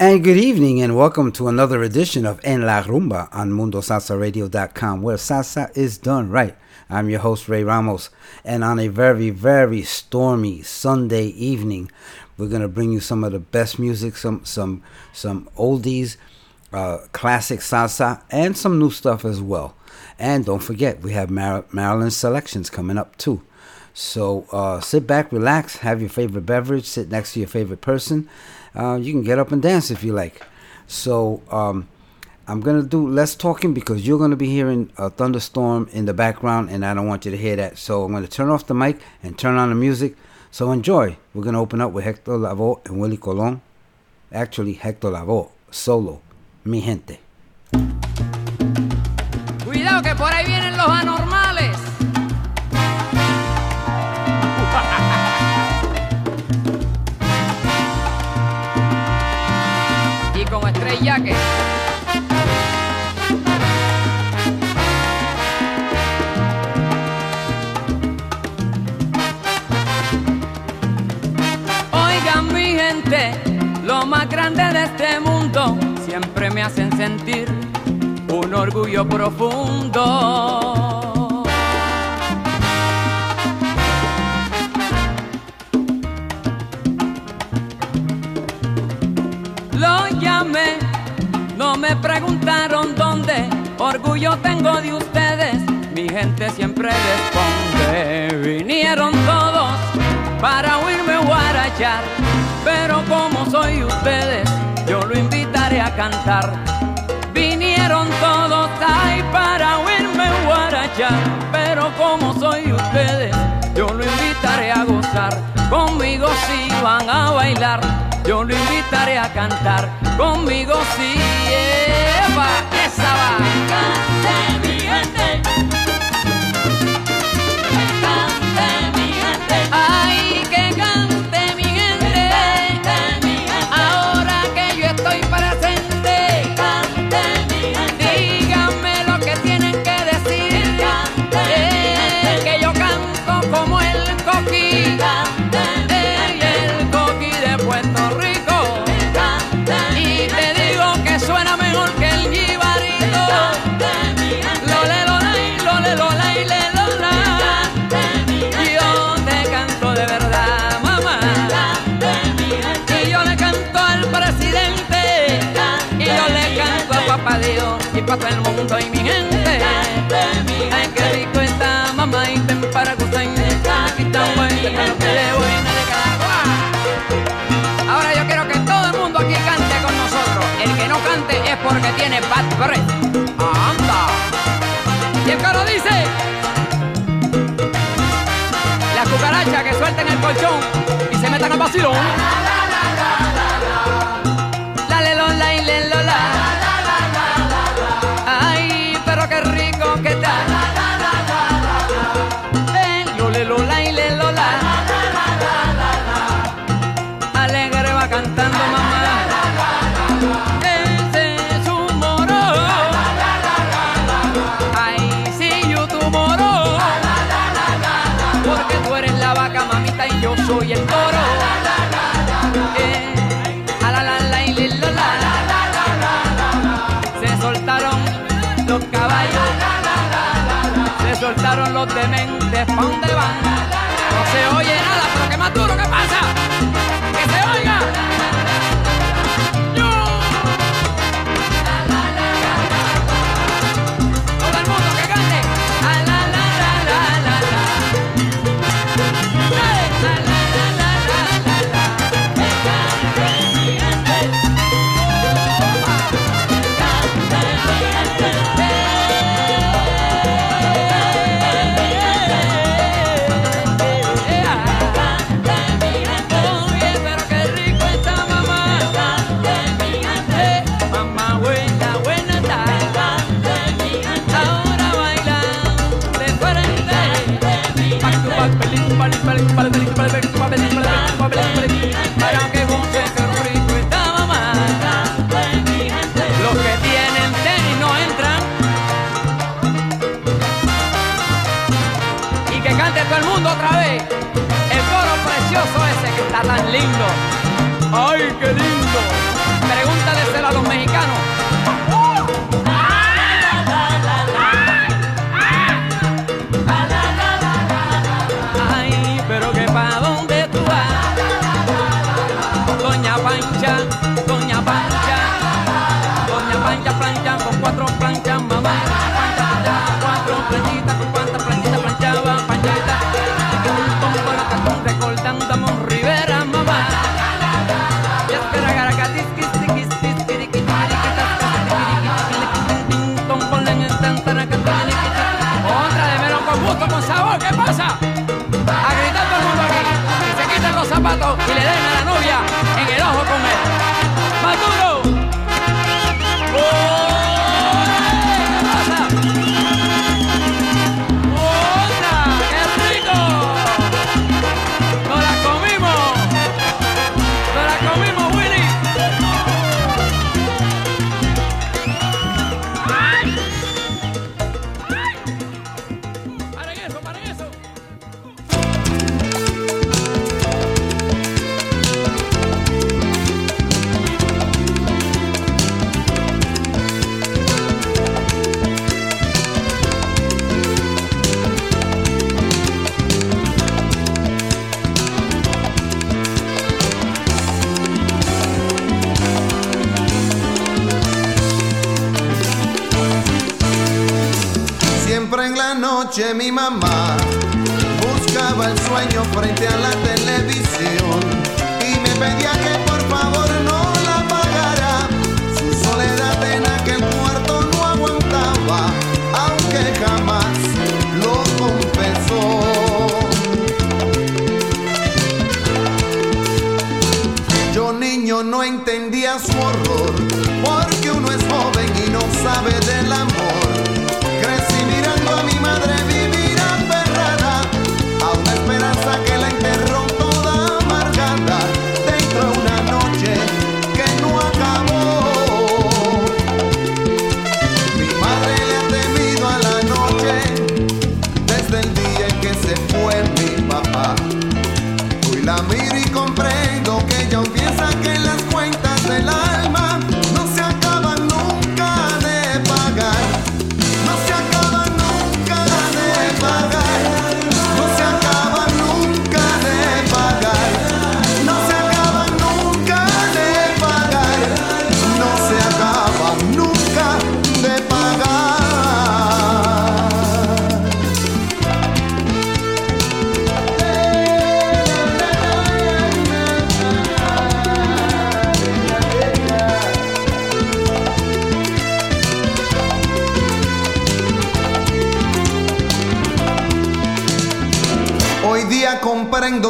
And good evening, and welcome to another edition of En La Rumba on MundoSalsaRadio.com, where salsa is done right. I'm your host, Ray Ramos, and on a very, very stormy Sunday evening, we're gonna bring you some of the best music, some, some, some oldies, uh, classic salsa, and some new stuff as well. And don't forget, we have Mar- Maryland selections coming up too. So uh, sit back, relax, have your favorite beverage, sit next to your favorite person uh, you can get up and dance if you like. So um, I'm gonna do less talking because you're gonna be hearing a thunderstorm in the background, and I don't want you to hear that. So I'm gonna turn off the mic and turn on the music. So enjoy. We're gonna open up with Hector Lavoe and Willie Colon. Actually, Hector Lavoe solo, mi gente. Cuidado que por ahí vienen los anormales. Oigan mi gente, lo más grande de este mundo siempre me hacen sentir un orgullo profundo. Lo llamé me preguntaron dónde, orgullo tengo de ustedes, mi gente siempre responde. Vinieron todos para oírme guarachar, pero como soy ustedes, yo lo invitaré a cantar. Vinieron todos ahí para oírme guarachar, pero como soy ustedes, yo lo invitaré a gozar. Conmigo si van a bailar, yo lo invitaré a cantar. Conmigo si Eva, esa va. Cante mi para todo el mundo y mi gente. Ay, qué rico está mamá y ten para gustar. Aquí está bueno, que lo que le voy a Ahora yo quiero que todo el mundo aquí cante con nosotros. El que no cante es porque tiene bad breath. ¡Anda! Y el coro dice... Las cucarachas que suelten el colchón y se metan al vacilón. Los dementes, ¿pa' dónde van? No se oye nada, pero que más duro, ¿qué pasa? noche mi mamá buscaba el sueño frente a la televisión y me pedía que por favor no la apagara. Su soledad en aquel cuarto no aguantaba, aunque jamás lo confesó. Yo niño no entendía su horror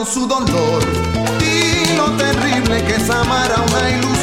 su dolor y lo terrible que es amar a una ilusión.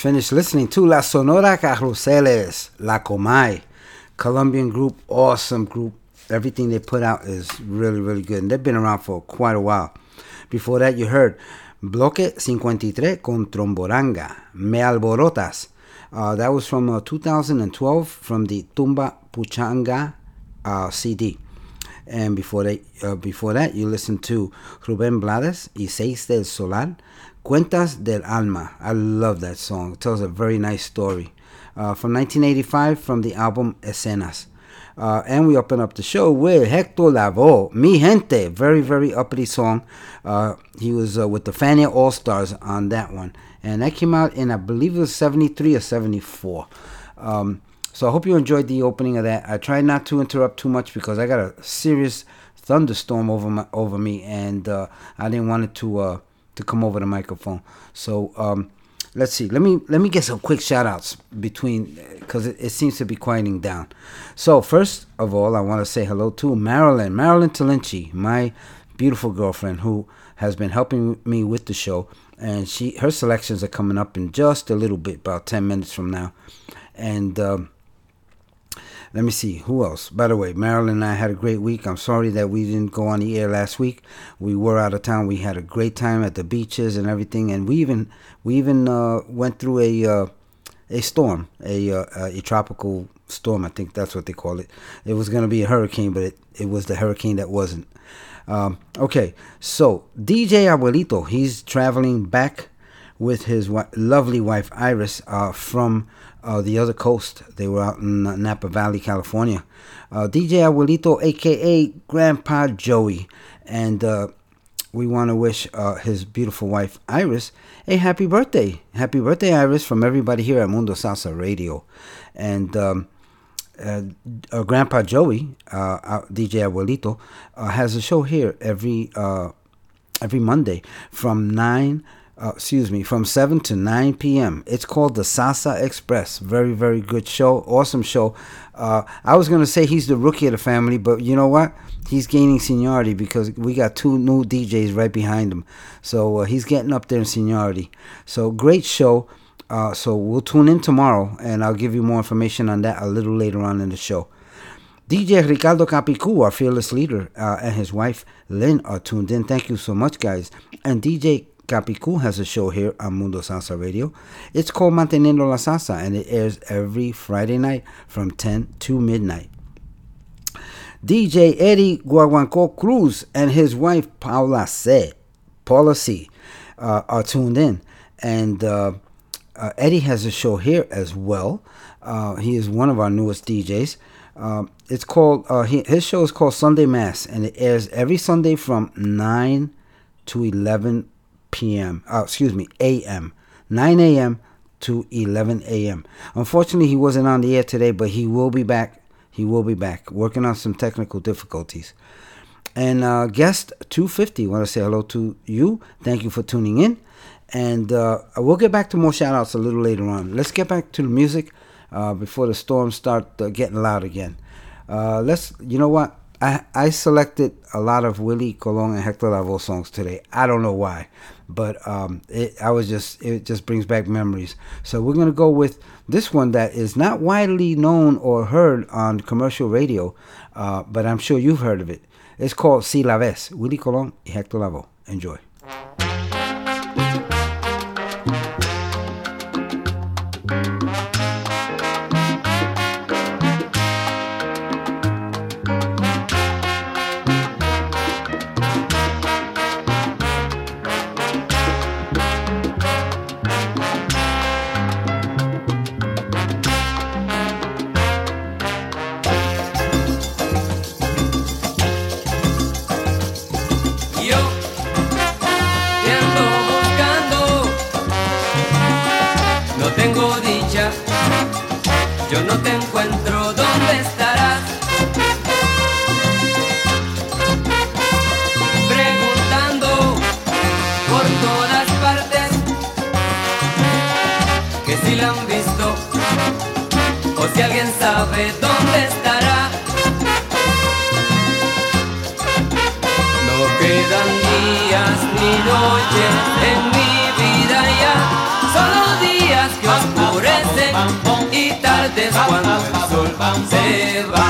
Just finished listening to La Sonora Carruseles, La Comay, Colombian group, awesome group. Everything they put out is really, really good. And they've been around for quite a while. Before that, you heard Bloque 53 con Tromboranga, Me Alborotas. Uh, that was from uh, 2012 from the Tumba Puchanga uh, CD. And before that, uh, before that, you listen to Rubén Blades y Seis del Solar Cuentas del Alma. I love that song. It tells a very nice story. Uh, from 1985 from the album Escenas. Uh, and we open up the show with Hector Lavoe, Mi Gente. Very, very uppity song. Uh, he was uh, with the Fania All Stars on that one. And that came out in, I believe it was 73 or 74. Um, so I hope you enjoyed the opening of that. I tried not to interrupt too much because I got a serious thunderstorm over my over me, and uh, I didn't want it to uh, to come over the microphone. So um, let's see. Let me let me get some quick shout outs between because it, it, seems to be quieting down. So first of all, I want to say hello to Marilyn, Marilyn Talinci, my beautiful girlfriend who has been helping me with the show, and she her selections are coming up in just a little bit, about ten minutes from now, and. Um, let me see who else. By the way, Marilyn and I had a great week. I'm sorry that we didn't go on the air last week. We were out of town. We had a great time at the beaches and everything, and we even we even uh, went through a uh, a storm, a uh, a tropical storm. I think that's what they call it. It was going to be a hurricane, but it, it was the hurricane that wasn't. Um, okay, so DJ Abuelito, he's traveling back with his wi- lovely wife Iris uh, from uh, the other coast. They were out in uh, Napa Valley, California. Uh, DJ Abuelito, aka Grandpa Joey, and uh, we want to wish uh, his beautiful wife Iris a happy birthday. Happy birthday, Iris, from everybody here at Mundo Salsa Radio. And um, Grandpa Joey, DJ Abuelito, has a show here every every Monday from nine uh, excuse me, from 7 to 9 p.m. It's called the Sasa Express. Very, very good show. Awesome show. Uh, I was going to say he's the rookie of the family, but you know what? He's gaining seniority because we got two new DJs right behind him. So uh, he's getting up there in seniority. So great show. Uh, so we'll tune in tomorrow and I'll give you more information on that a little later on in the show. DJ Ricardo Capicu, our fearless leader, uh, and his wife Lynn are tuned in. Thank you so much, guys. And DJ Capicu has a show here on Mundo Salsa Radio. It's called Manteniendo la Salsa, and it airs every Friday night from 10 to midnight. DJ Eddie Guaguanco Cruz and his wife Paula C. Paula C. Uh, are tuned in, and uh, uh, Eddie has a show here as well. Uh, he is one of our newest DJs. Uh, it's called uh, he, his show is called Sunday Mass, and it airs every Sunday from nine to eleven p.m. Uh, excuse me, a.m. 9 a.m. to 11 a.m. Unfortunately, he wasn't on the air today, but he will be back. He will be back, working on some technical difficulties. And uh, guest 250, want to say hello to you. Thank you for tuning in. And uh, we'll get back to more shout outs a little later on. Let's get back to the music uh, before the storms start uh, getting loud again. Uh, let's, you know what? I, I selected a lot of Willie Colon and Hector Lavoe songs today. I don't know why but um, it, I was just it just brings back memories. So we're gonna go with this one that is not widely known or heard on commercial radio, uh, but I'm sure you've heard of it. It's called Si La Ves, Willie Colon y Hector Lavoe. Enjoy. mi noche, en mi vida ya. Solo días que oscurecen y tardes cuando el sol se va.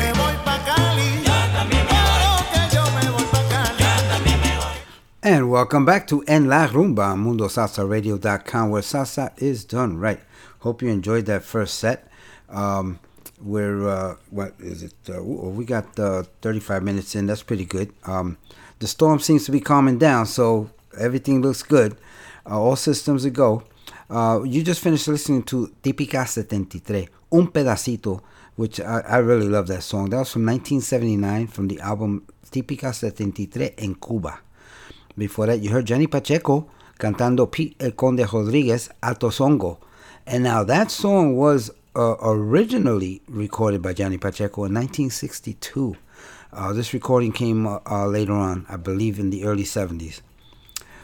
And welcome back to En La Rumba, MundoSalsaRadio.com, where salsa is done right. Hope you enjoyed that first set. Um, we're, uh, what is it? Uh, we got uh, 35 minutes in. That's pretty good. Um, the storm seems to be calming down, so everything looks good. Uh, all systems are go. Uh, you just finished listening to Típica 73, Un Pedacito, which I, I really love that song. That was from 1979 from the album Típica 73 en Cuba. Before that, you heard Johnny Pacheco cantando Pete El Conde Rodriguez Alto Songo. And now that song was uh, originally recorded by Johnny Pacheco in 1962. Uh, this recording came uh, uh, later on, I believe in the early 70s.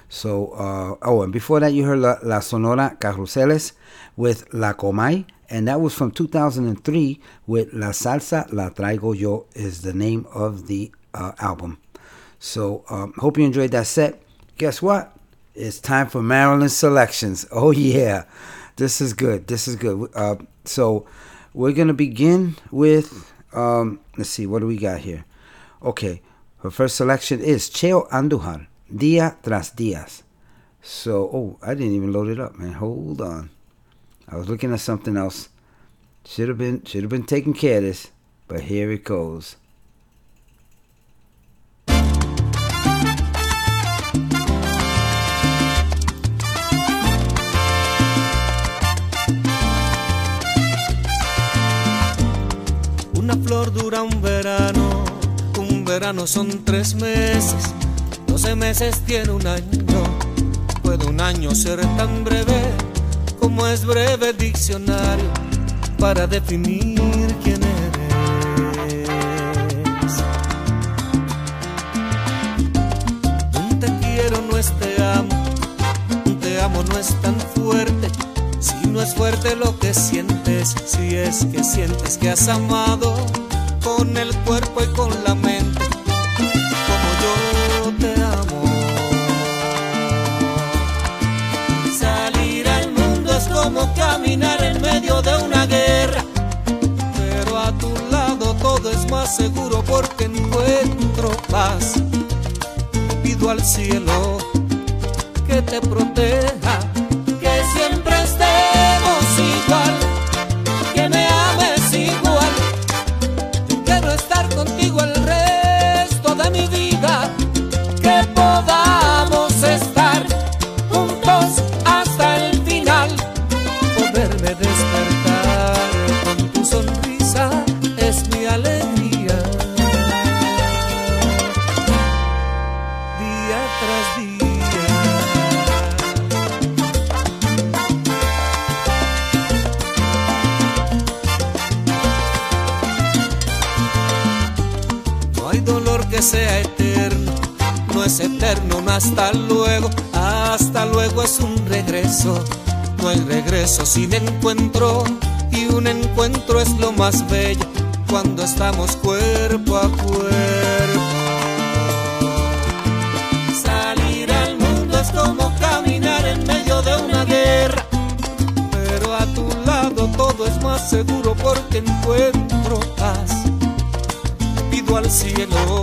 So, uh, oh, and before that, you heard La, La Sonora Carruseles with La Comay, and that was from 2003 with La Salsa La Traigo Yo, is the name of the uh, album. So, um, hope you enjoyed that set. Guess what? It's time for Marilyn selections. Oh, yeah. This is good. This is good. Uh, so, we're going to begin with, um, let's see, what do we got here? Okay, her first selection is Cheo Andujar, Dia Tras Dias. So, oh, I didn't even load it up, man. Hold on. I was looking at something else. Should have been should have been taking care of this, but here it goes. Dura un verano, un verano son tres meses, doce meses tiene un año. Puede un año ser tan breve como es breve el diccionario para definir quién eres. Un te quiero no es te amo, un te amo no es tan fuerte si no es fuerte lo que sientes, si es que sientes que has amado con el cuerpo y con la mente, como yo te amo. Salir al mundo es como caminar en medio de una guerra, pero a tu lado todo es más seguro porque encuentro paz. Pido al cielo que te proteja no hay regreso sin encuentro y un encuentro es lo más bello cuando estamos cuerpo a cuerpo. Salir al mundo es como caminar en medio de una guerra, pero a tu lado todo es más seguro porque encuentro paz. Pido al cielo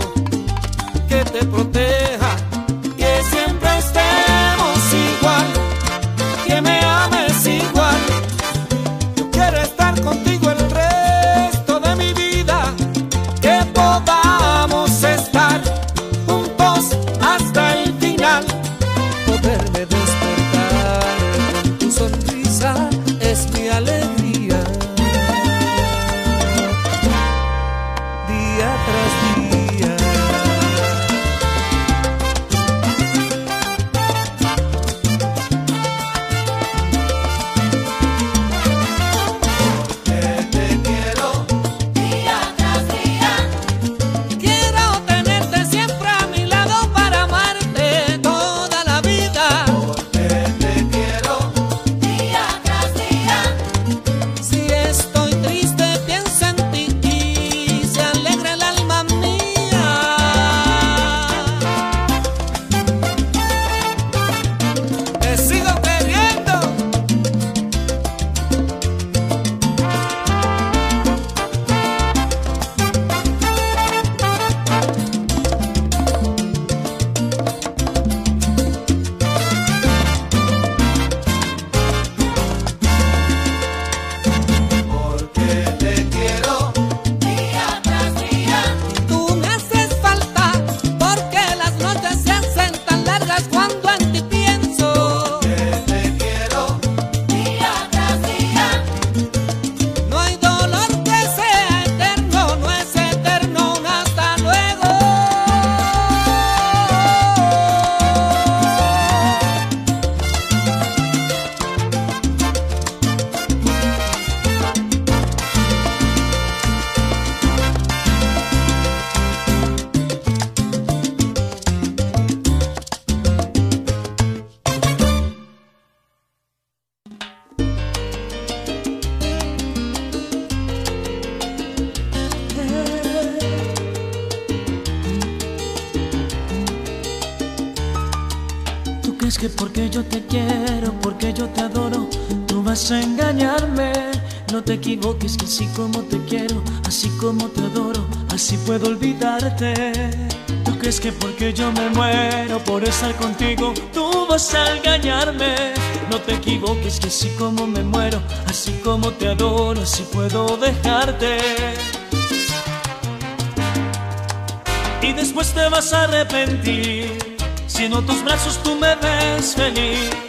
engañarme? No te equivoques, que así como te quiero, así como te adoro, así puedo olvidarte. ¿Tú crees que porque yo me muero por estar contigo, tú vas a engañarme? No te equivoques, que así como me muero, así como te adoro, así puedo dejarte. Y después te vas a arrepentir si en tus brazos tú me ves feliz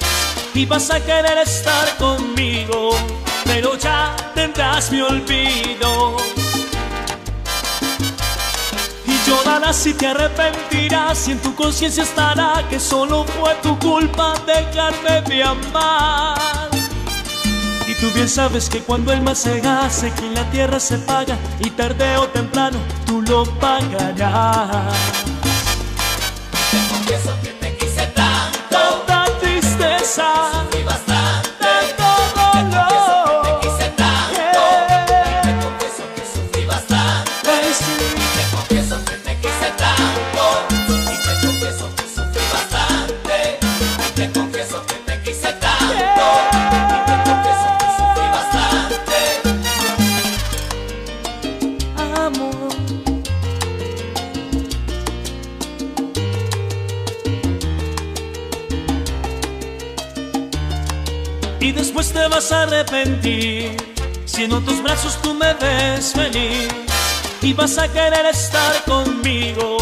y vas a querer estar conmigo, pero ya tendrás mi olvido. Y llorarás si te arrepentirás y en tu conciencia estará que solo fue tu culpa dejarme de amar. Y tú bien sabes que cuando el mal se hace, que en la tierra se paga y tarde o temprano tú lo pagarás. Vas a querer estar conmigo,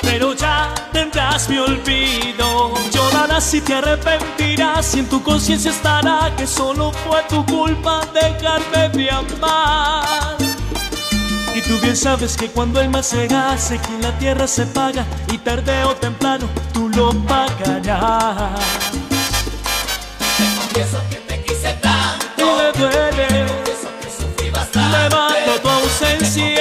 pero ya tendrás mi olvido. Llorarás si te arrepentirás y en tu conciencia estará que solo fue tu culpa dejarme de amar. Y tú bien sabes que cuando el mal se hace, que en la tierra se paga y tarde o temprano tú lo pagarás. Te confieso que te quise Y tanto. me duele, Te confieso que sufrí bastante. levanto tu ausencia.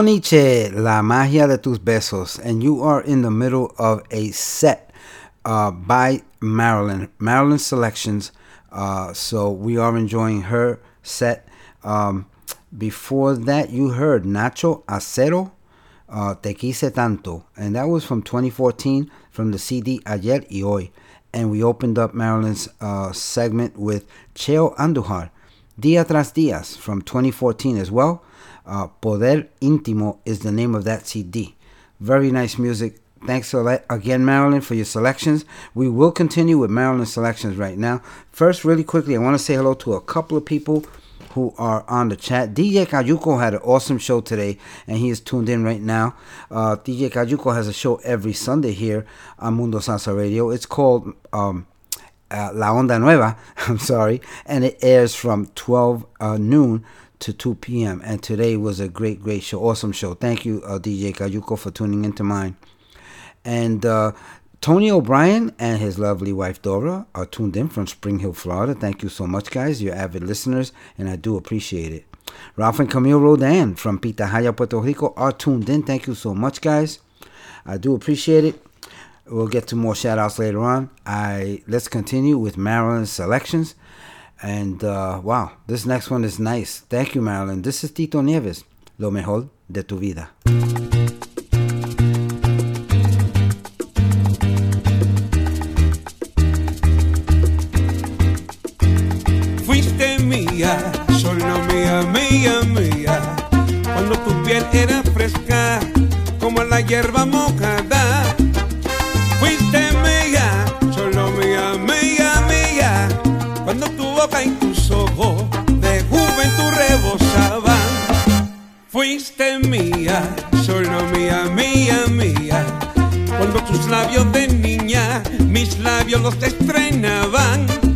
Boniche, La Magia de Tus Besos, and you are in the middle of a set uh, by Marilyn, Marilyn Selections. Uh, so we are enjoying her set. Um, before that, you heard Nacho Acero, uh, Te Quise Tanto, and that was from 2014 from the CD Ayer y Hoy. And we opened up Marilyn's uh, segment with Cheo Andujar, Dia Tras Dias from 2014 as well. Uh, Poder Intimo is the name of that CD. Very nice music. Thanks again, Marilyn, for your selections. We will continue with Marilyn's selections right now. First, really quickly, I want to say hello to a couple of people who are on the chat. DJ Kajuko had an awesome show today, and he is tuned in right now. Uh, DJ Kajuko has a show every Sunday here on Mundo Salsa Radio. It's called um, uh, La Onda Nueva, I'm sorry, and it airs from 12 uh, noon to 2 p.m. And today was a great, great show, awesome show. Thank you, uh, DJ Kayuko, for tuning into mine. And uh, Tony O'Brien and his lovely wife Dora are tuned in from Spring Hill, Florida. Thank you so much, guys. You're avid listeners, and I do appreciate it. Ralph and Camille Rodan from Pitahaya, Puerto Rico are tuned in. Thank you so much, guys. I do appreciate it. We'll get to more shout outs later on. I let's continue with Marilyn's selections. And uh, wow, this next one is nice. Thank you, Marilyn. This is Tito Nieves. Lo mejor de tu vida. Fuiste mía, solo mía, mía, mía. Cuando tu piel era fresca, como la hierba mojada mía, solo mía, mía, mía. Cuando tus labios de niña, mis labios los estrenaban.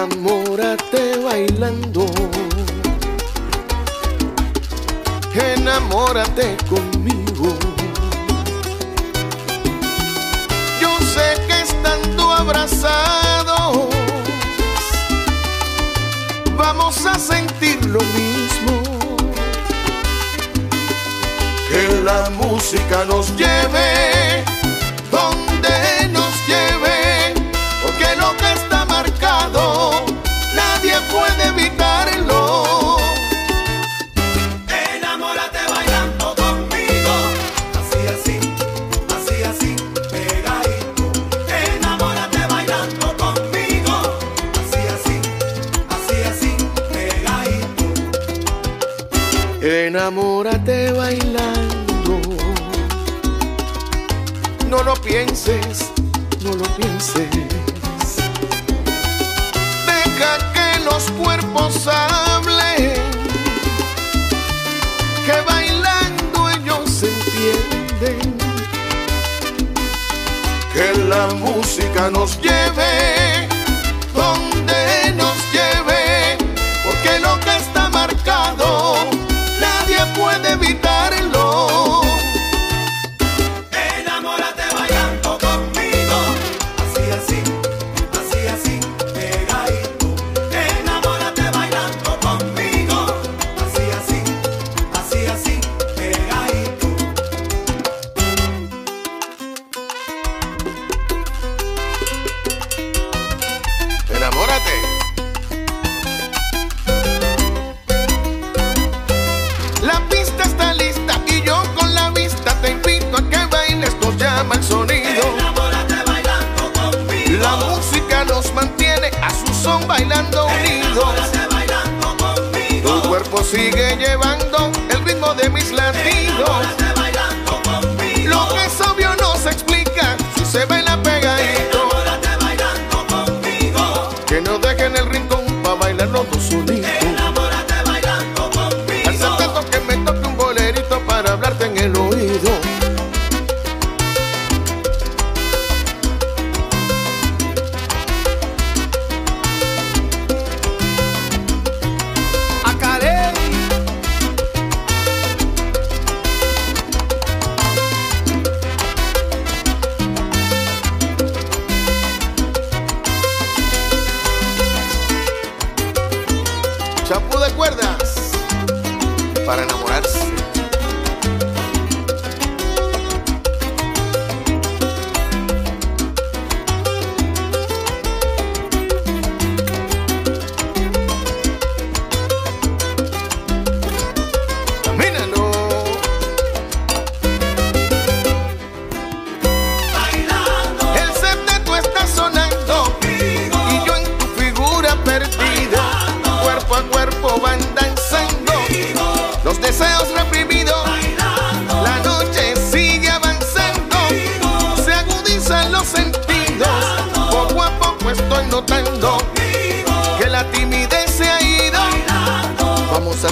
Enamórate bailando. Enamórate conmigo. Yo sé que estando abrazados vamos a sentir lo mismo. Que la música nos lleve pienses, no lo pienses. Deja que los cuerpos hablen, que bailando ellos se entienden. Que la música nos lleve.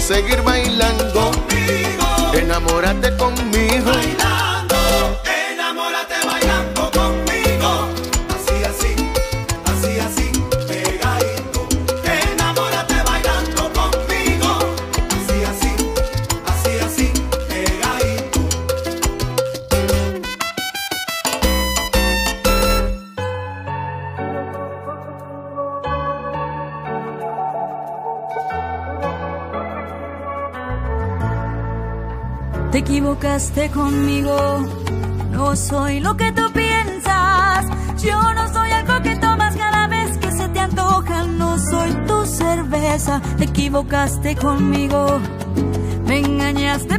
seguir bailando. Conmigo. Enamórate conmigo. Baila. jugaste conmigo. No soy lo que tú piensas. Yo no soy algo que tomas cada vez que se te antoja. No soy tu cerveza. Te equivocaste conmigo. Me engañaste.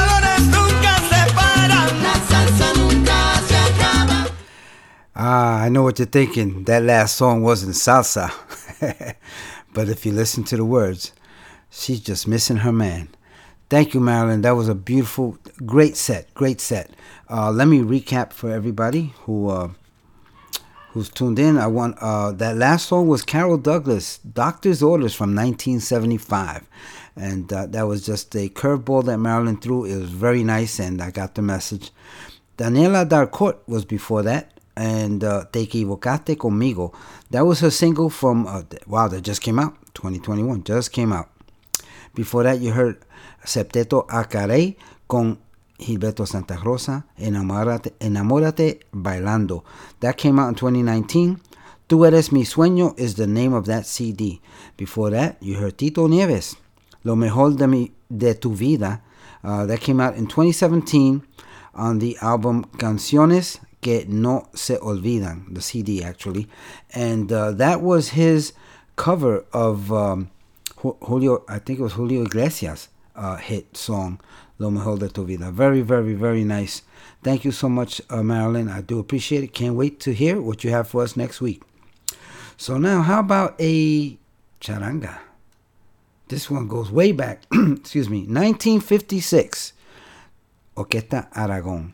Ah, I know what you're thinking. That last song wasn't salsa. but if you listen to the words, she's just missing her man. Thank you, Marilyn. That was a beautiful, great set. Great set. Uh, let me recap for everybody who uh, who's tuned in. I want uh, that last song was Carol Douglas, Doctor's Orders from 1975, and uh, that was just a curveball that Marilyn threw. It was very nice, and I got the message. Daniela Darcourt was before that, and uh, Te Equivocaste Conmigo. That was her single from, uh, wow, that just came out, 2021, just came out. Before that, you heard Septeto Acarey con Gilberto Santa Rosa, Enamórate, Enamórate Bailando. That came out in 2019. Tu Eres Mi Sueño is the name of that CD. Before that, you heard Tito Nieves, Lo Mejor de, mi, de Tu Vida. Uh, that came out in 2017 on the album Canciones que no se olvidan, the CD actually, and uh, that was his cover of um, Julio, I think it was Julio Iglesias' uh, hit song "Lo Mejor de Tu Vida." Very, very, very nice. Thank you so much, uh, Marilyn. I do appreciate it. Can't wait to hear what you have for us next week. So now, how about a charanga? This one goes way back. excuse me, 1956. Orquesta Aragón.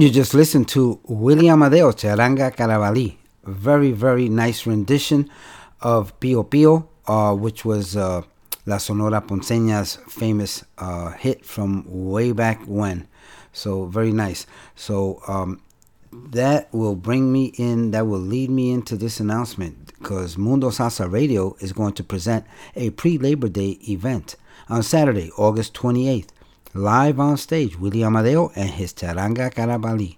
And you just listened to William Amadeo, Charanga Carabalí. Very, very nice rendition of Pio Pio, uh, which was uh, La Sonora Ponceña's famous uh, hit from way back when. So, very nice. So, um, that will bring me in, that will lead me into this announcement because Mundo Salsa Radio is going to present a pre Labor Day event on Saturday, August 28th. Live on stage, Willie Amadeo and his Charanga Carabalí.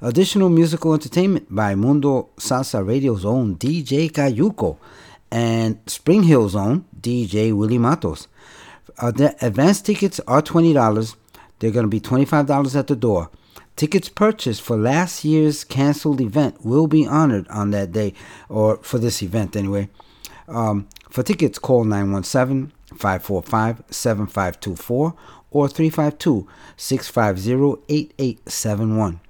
Additional musical entertainment by Mundo Salsa Radio's own DJ Cayuco and Spring Hill's own DJ Willie Matos. Uh, the advance tickets are $20. They're going to be $25 at the door. Tickets purchased for last year's canceled event will be honored on that day, or for this event anyway. Um, for tickets, call 917 545 7524 or 352 650 8871.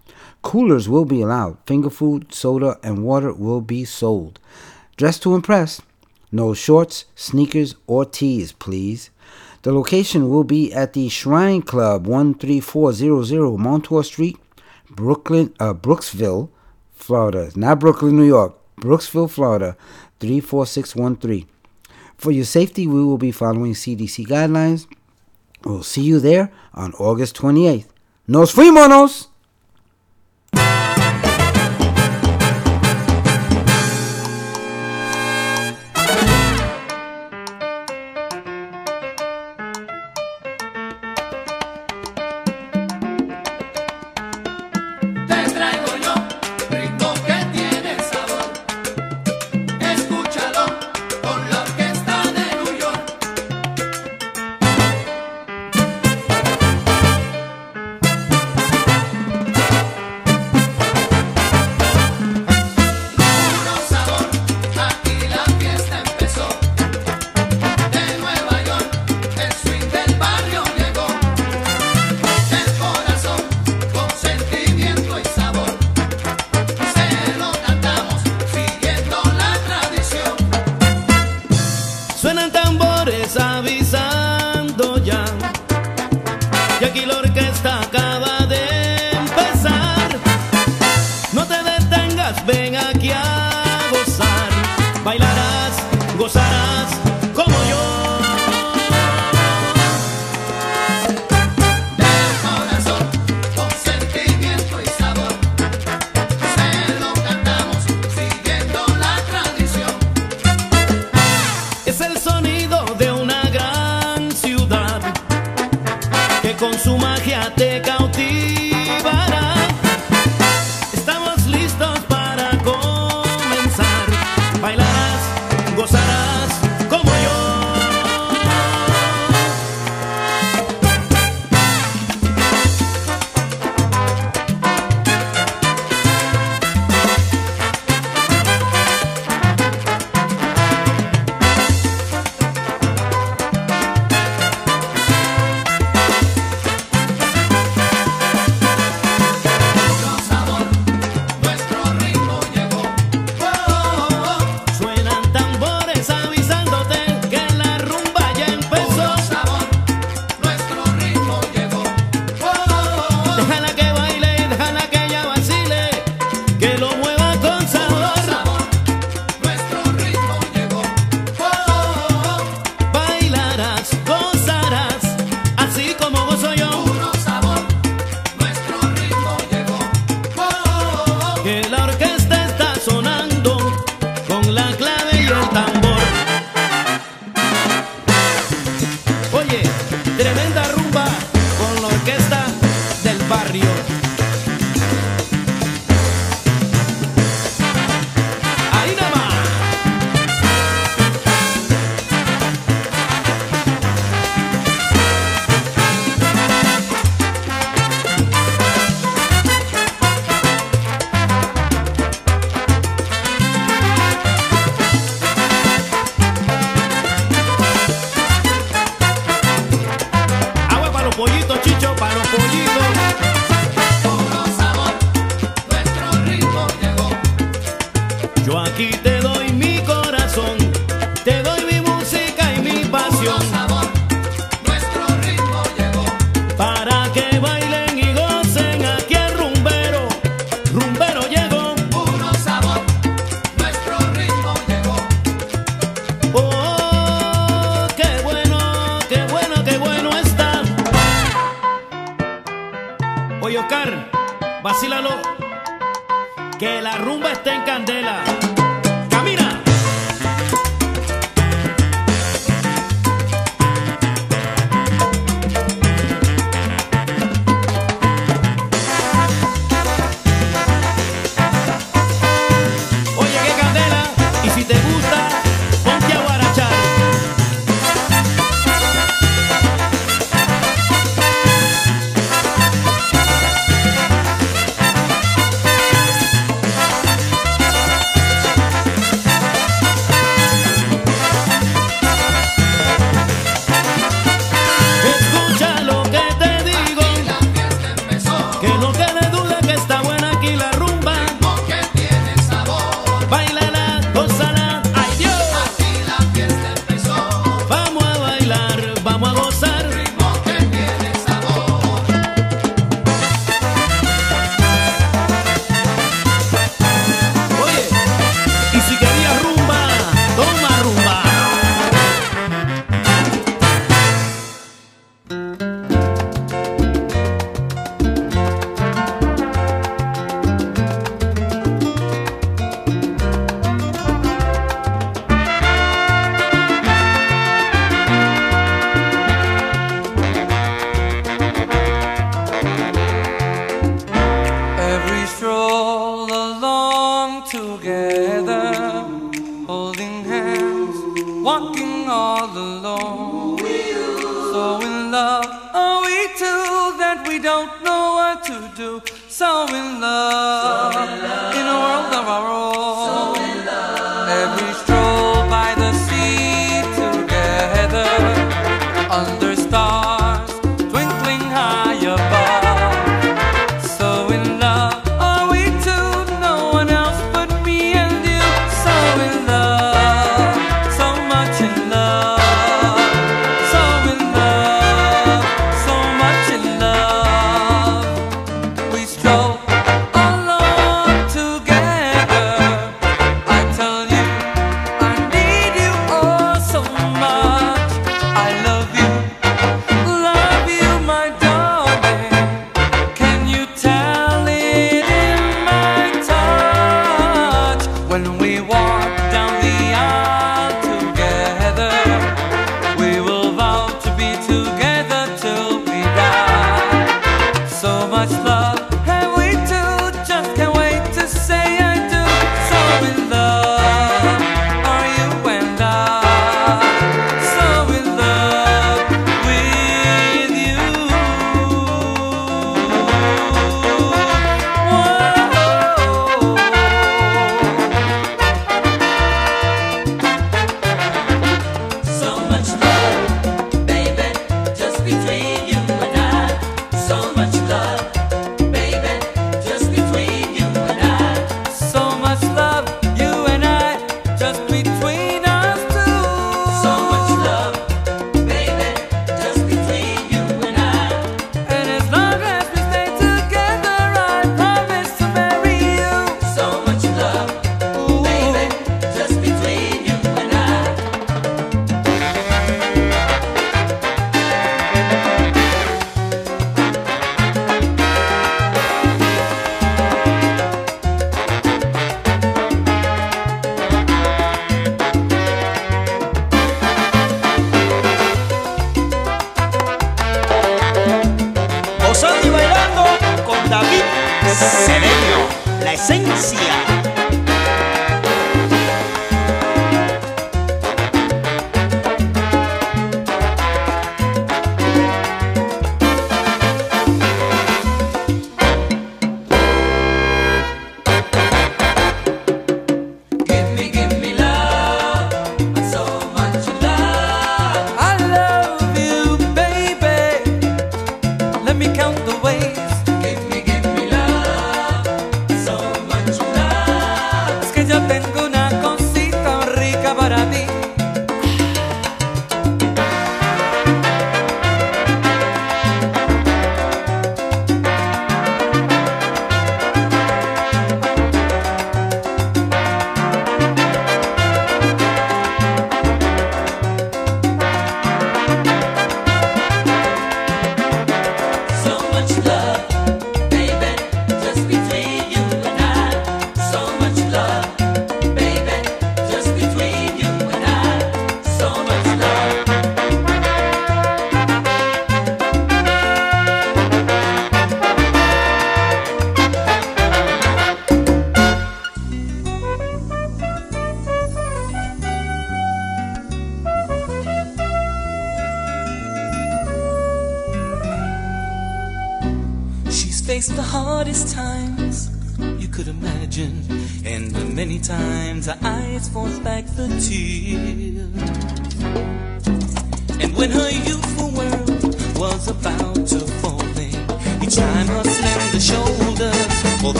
Coolers will be allowed. Finger food, soda, and water will be sold. Dress to impress. No shorts, sneakers, or tees, please. The location will be at the Shrine Club, 13400 Montour Street, Brooklyn, uh, Brooksville, Florida. Not Brooklyn, New York. Brooksville, Florida, 34613. For your safety, we will be following CDC guidelines. We'll see you there on August 28th. Nos fuimos!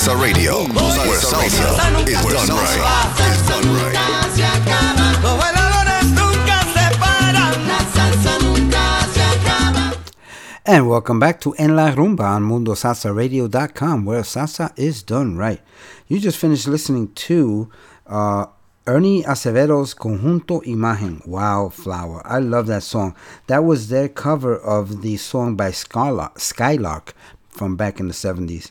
Salsa Radio, where salsa is done right. Is done right. And welcome back to En La Rumba on MundoSalsaRadio.com, where salsa is done right. You just finished listening to uh, Ernie Acevedo's Conjunto Imagen, Wildflower. I love that song. That was their cover of the song by Skylark, Skylark from back in the 70s.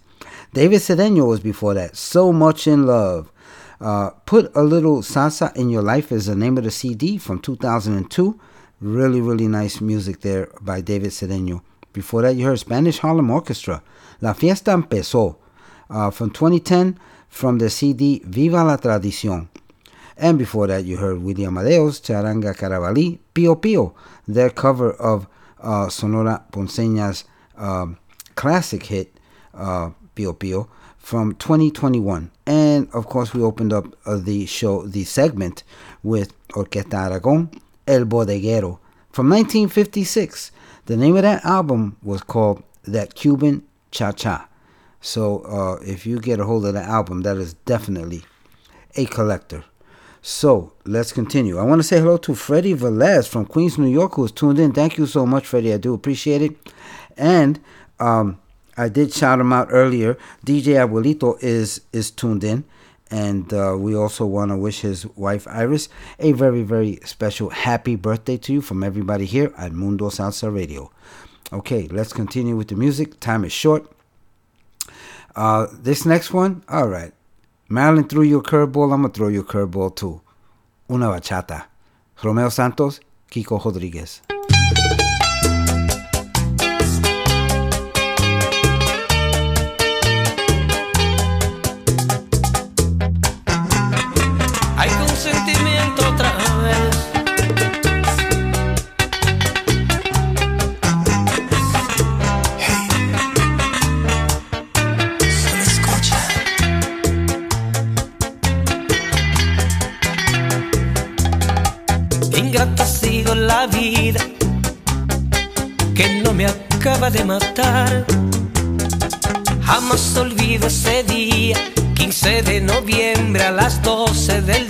David Cedeno was before that. So Much in Love. Uh, Put a Little Salsa in Your Life is the name of the CD from 2002. Really, really nice music there by David Cedeno. Before that, you heard Spanish Harlem Orchestra. La Fiesta Empezó uh, from 2010 from the CD Viva la Tradición. And before that, you heard William Amadeo's Charanga Carabalí, Pio Pio, their cover of uh, Sonora Ponceña's um, classic hit, uh, Pio Pio, from 2021. And of course, we opened up uh, the show, the segment, with Orquesta Aragon, El Bodeguero, from 1956. The name of that album was called That Cuban Cha Cha. So uh, if you get a hold of the album, that is definitely a collector. So let's continue. I want to say hello to Freddie Velez from Queens, New York, who's tuned in. Thank you so much, Freddie. I do appreciate it. And um, I did shout him out earlier. DJ Abuelito is is tuned in, and uh, we also want to wish his wife Iris a very very special happy birthday to you from everybody here at Mundo Salsa Radio. Okay, let's continue with the music. Time is short. Uh, this next one, all right. Marilyn threw you a curveball. I'm gonna throw you a curveball too. Una bachata. Romeo Santos, Kiko Rodriguez. De matar. Jamás olvido ese día, 15 de noviembre a las 12 del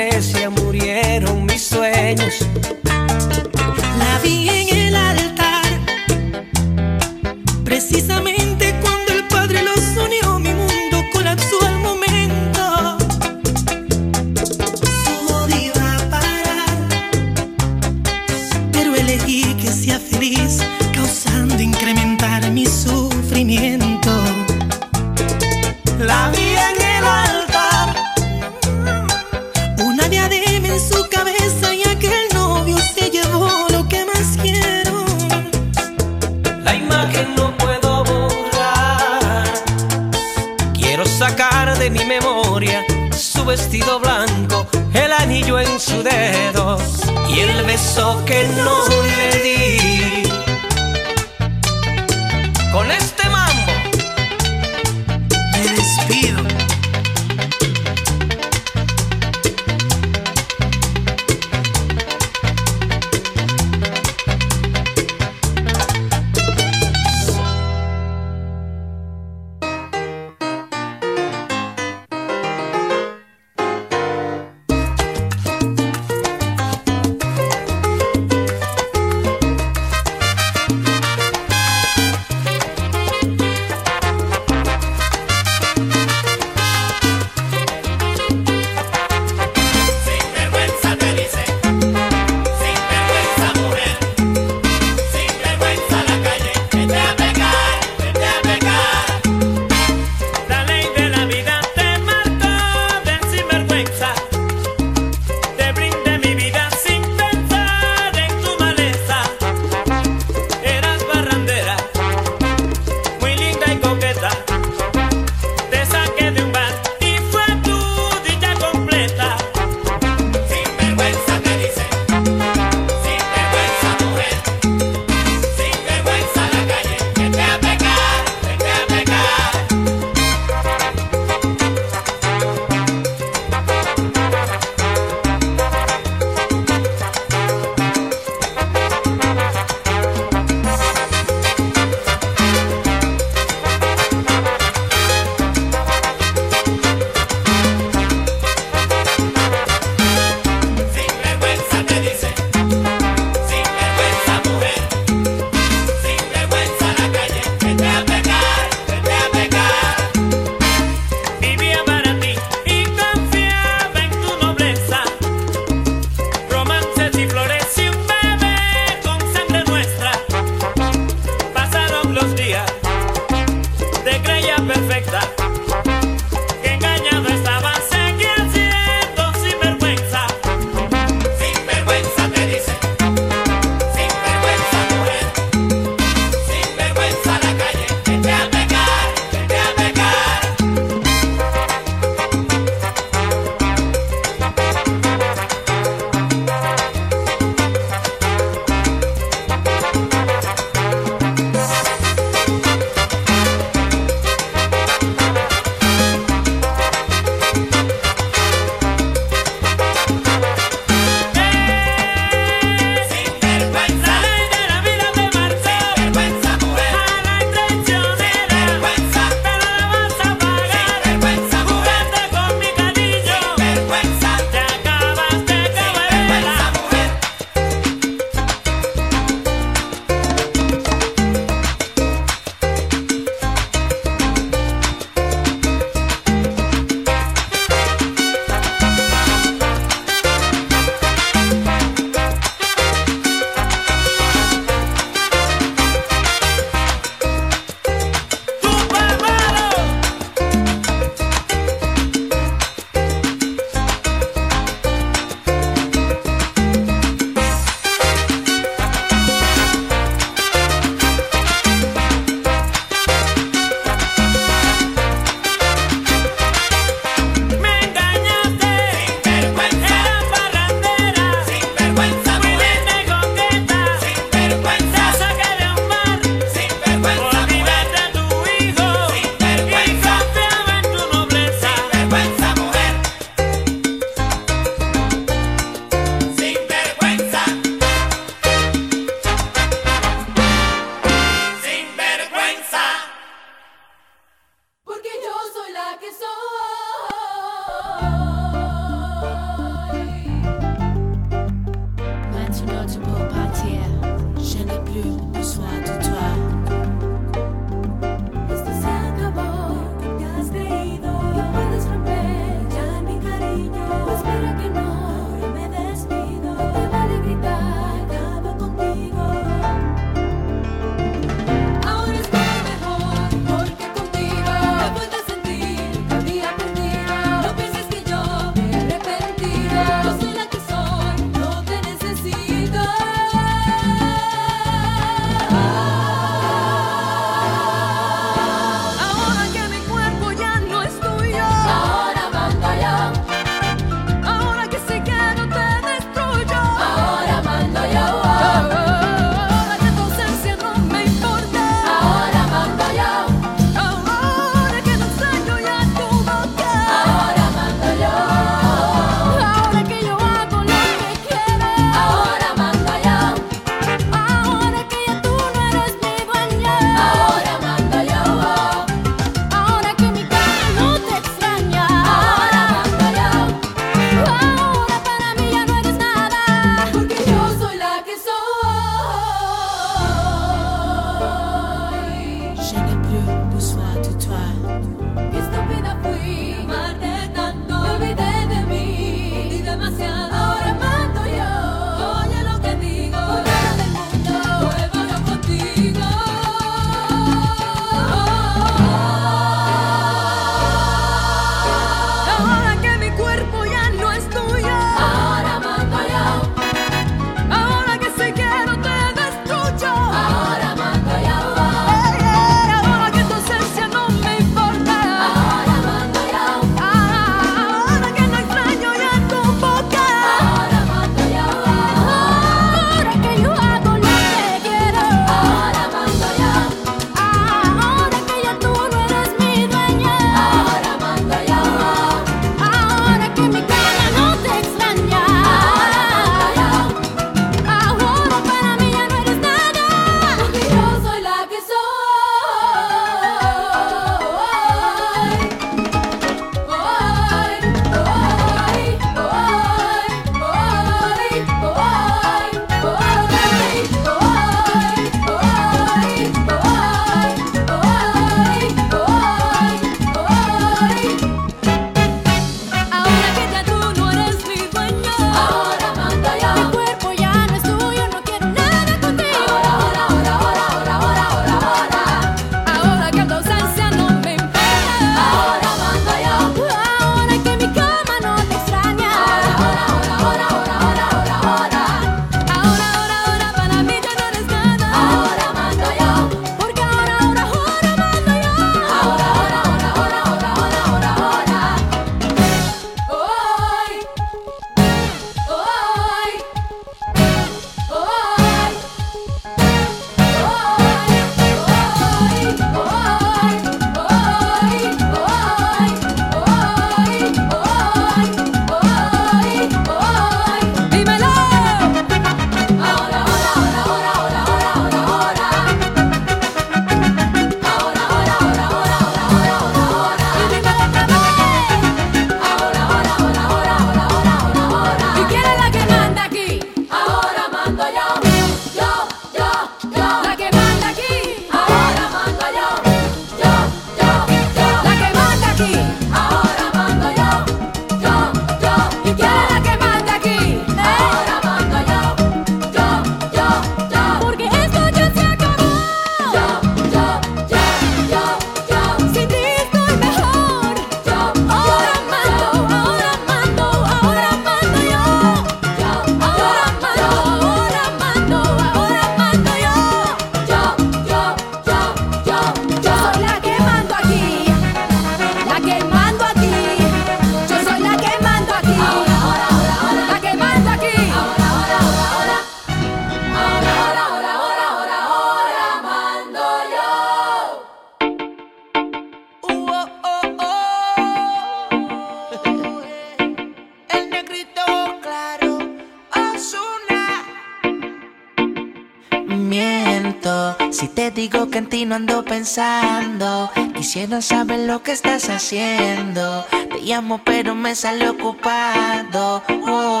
que ando pensando, quisiera saber lo que estás haciendo. Te llamo pero me sale ocupado. Oh.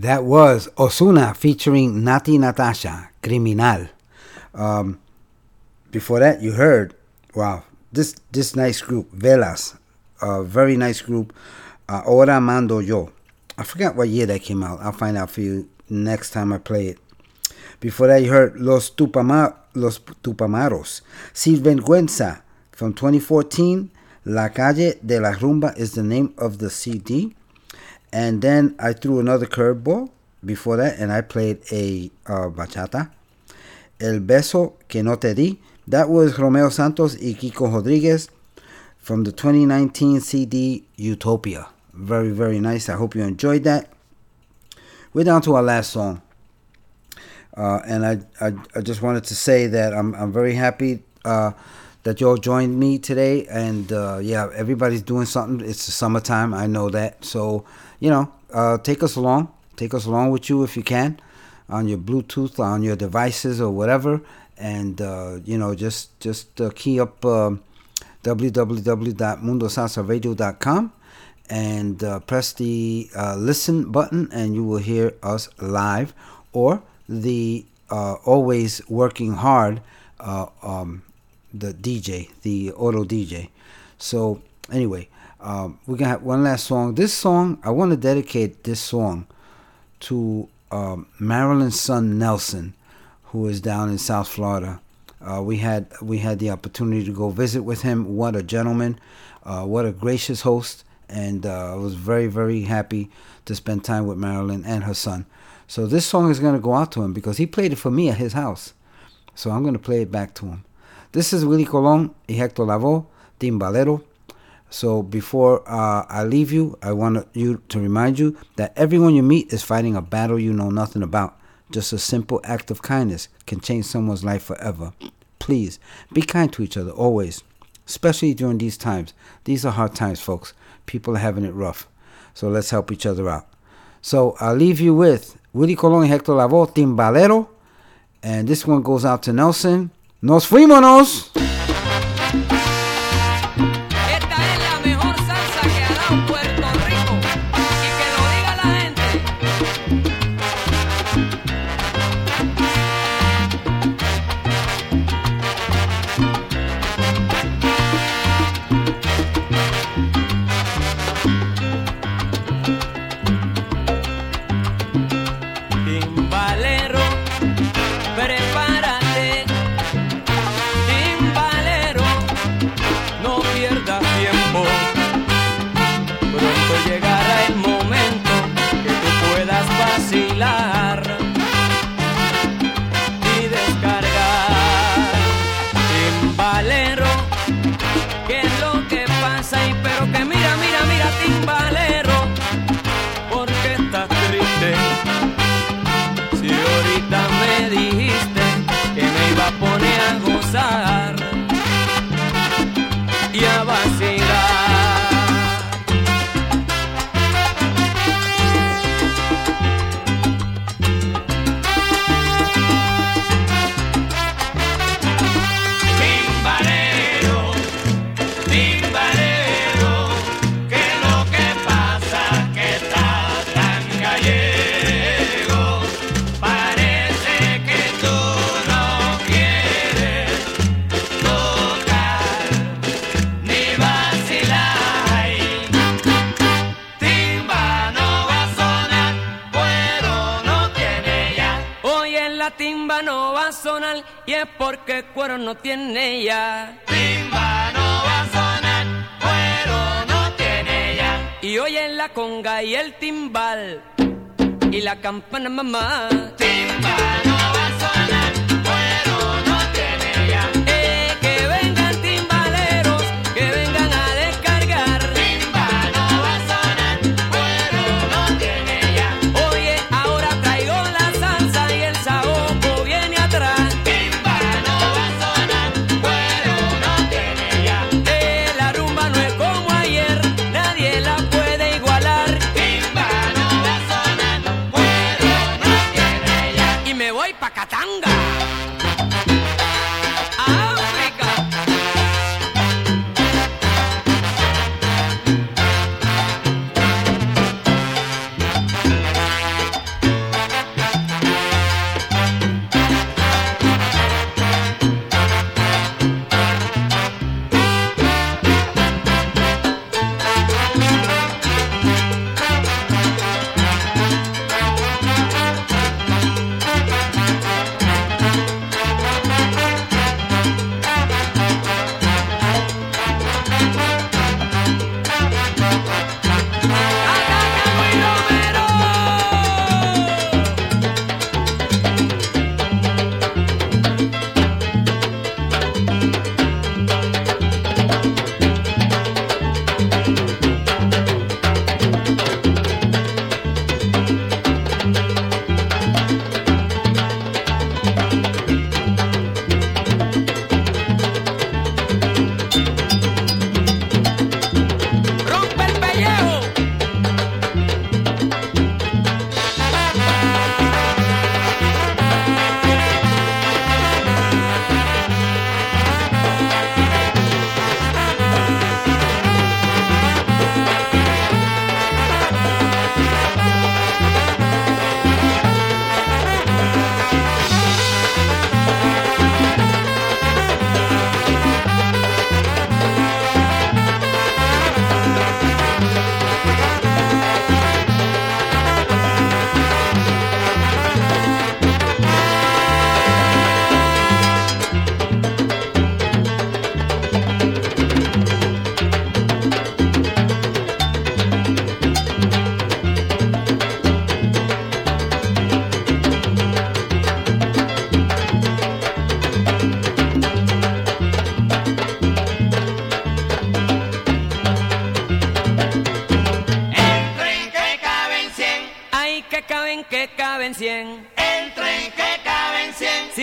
That was Ozuna featuring Natti Natasha, Criminal. Um, before that, you heard, wow, this this nice group, Velas, a very nice group. Uh, Mando Yo. I forgot what year that came out. I'll find out for you next time I play it. Before that, you heard Los, Tupama, Los Tupamaros. From 2014. La Calle de la Rumba is the name of the CD. And then I threw another curveball before that, and I played a uh, bachata. El Beso Que No Te Di. That was Romeo Santos y Kiko Rodriguez from the 2019 CD Utopia. Very, very nice. I hope you enjoyed that. We're down to our last song. Uh, and I, I, I just wanted to say that I'm, I'm very happy uh, that y'all joined me today. And uh, yeah, everybody's doing something. It's the summertime. I know that. So, you know, uh, take us along. Take us along with you if you can on your Bluetooth, on your devices or whatever. And, uh, you know, just, just uh, key up um www.mundosalsaradio.com and uh, press the uh, listen button and you will hear us live or the uh, always working hard uh, um, the DJ, the auto DJ. So anyway, Um, we're gonna have one last song. This song, I want to dedicate this song to um, Marilyn's son Nelson, who is down in South Florida. Uh, we had we had the opportunity to go visit with him. What a gentleman! Uh, what a gracious host! And uh, I was very very happy to spend time with Marilyn and her son. So this song is going to go out to him because he played it for me at his house. So I'm going to play it back to him. This is Willie Colon y Hector Lavoe, Timbalero. So before uh, I leave you, I want you to remind you that everyone you meet is fighting a battle you know nothing about. Just a simple act of kindness can change someone's life forever. Please be kind to each other always, especially during these times. These are hard times, folks. People are having it rough. So let's help each other out. So I'll leave you with Willie Colon y Hector Lavoe, Timbalero. And this one goes out to Nelson. Nos fuimos. Porque cuero no tiene ya. Timba no va a sonar, cuero no tiene ya. Y hoy en la conga y el timbal y la campana mamá. Timba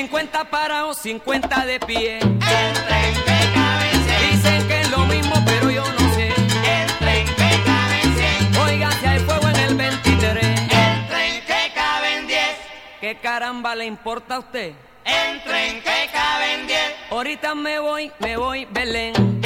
50 parados, 50 de pie. El tren caben 100. Dicen que es lo mismo, pero yo no sé. El tren caben 100. Oiga, si hay fuego en el 23. El tren que caben 10. ¿Qué caramba le importa a usted? El tren que caben 10. Ahorita me voy, me voy, Belén.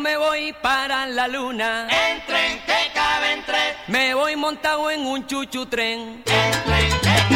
Me voy para la luna. El tren que caben 3. Me voy montado en un chuchu tren. El tren que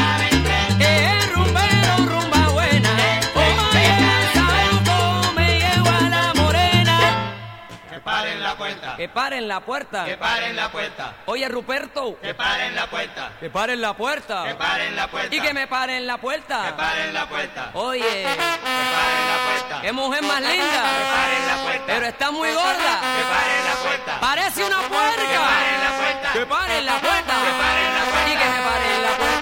paren la puerta. Que paren la puerta. Que paren la puerta. Oye, Ruperto. Que paren la puerta. Que paren la puerta. Que paren la puerta. Y que me paren la puerta. Que paren la puerta. Oye, Que paren la puerta. qué mujer más linda. Que paren la puerta. Pero está muy gorda. Que paren la puerta. Parece una puerca. Que paren la puerta. Que paren la puerta. Que paren la puerta. Y que me paren la puerta.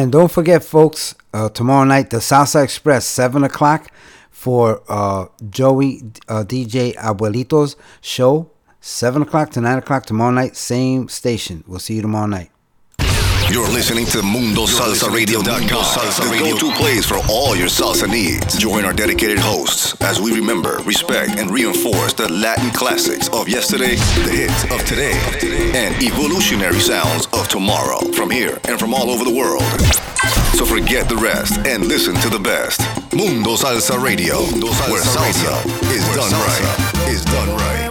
And don't forget, folks, uh, tomorrow night, the Salsa Express, 7 o'clock for uh, Joey uh, DJ Abuelito's show. 7 o'clock to 9 o'clock tomorrow night, same station. We'll see you tomorrow night. You're listening to MundoSalsaRadio.com, the go-to place for all your salsa needs. Join our dedicated hosts as we remember, respect, and reinforce the Latin classics of yesterday, the hits of today, and evolutionary sounds of tomorrow from here and from all over the world. So forget the rest and listen to the best. Mundo Salsa Radio, where salsa is done right. Is done right.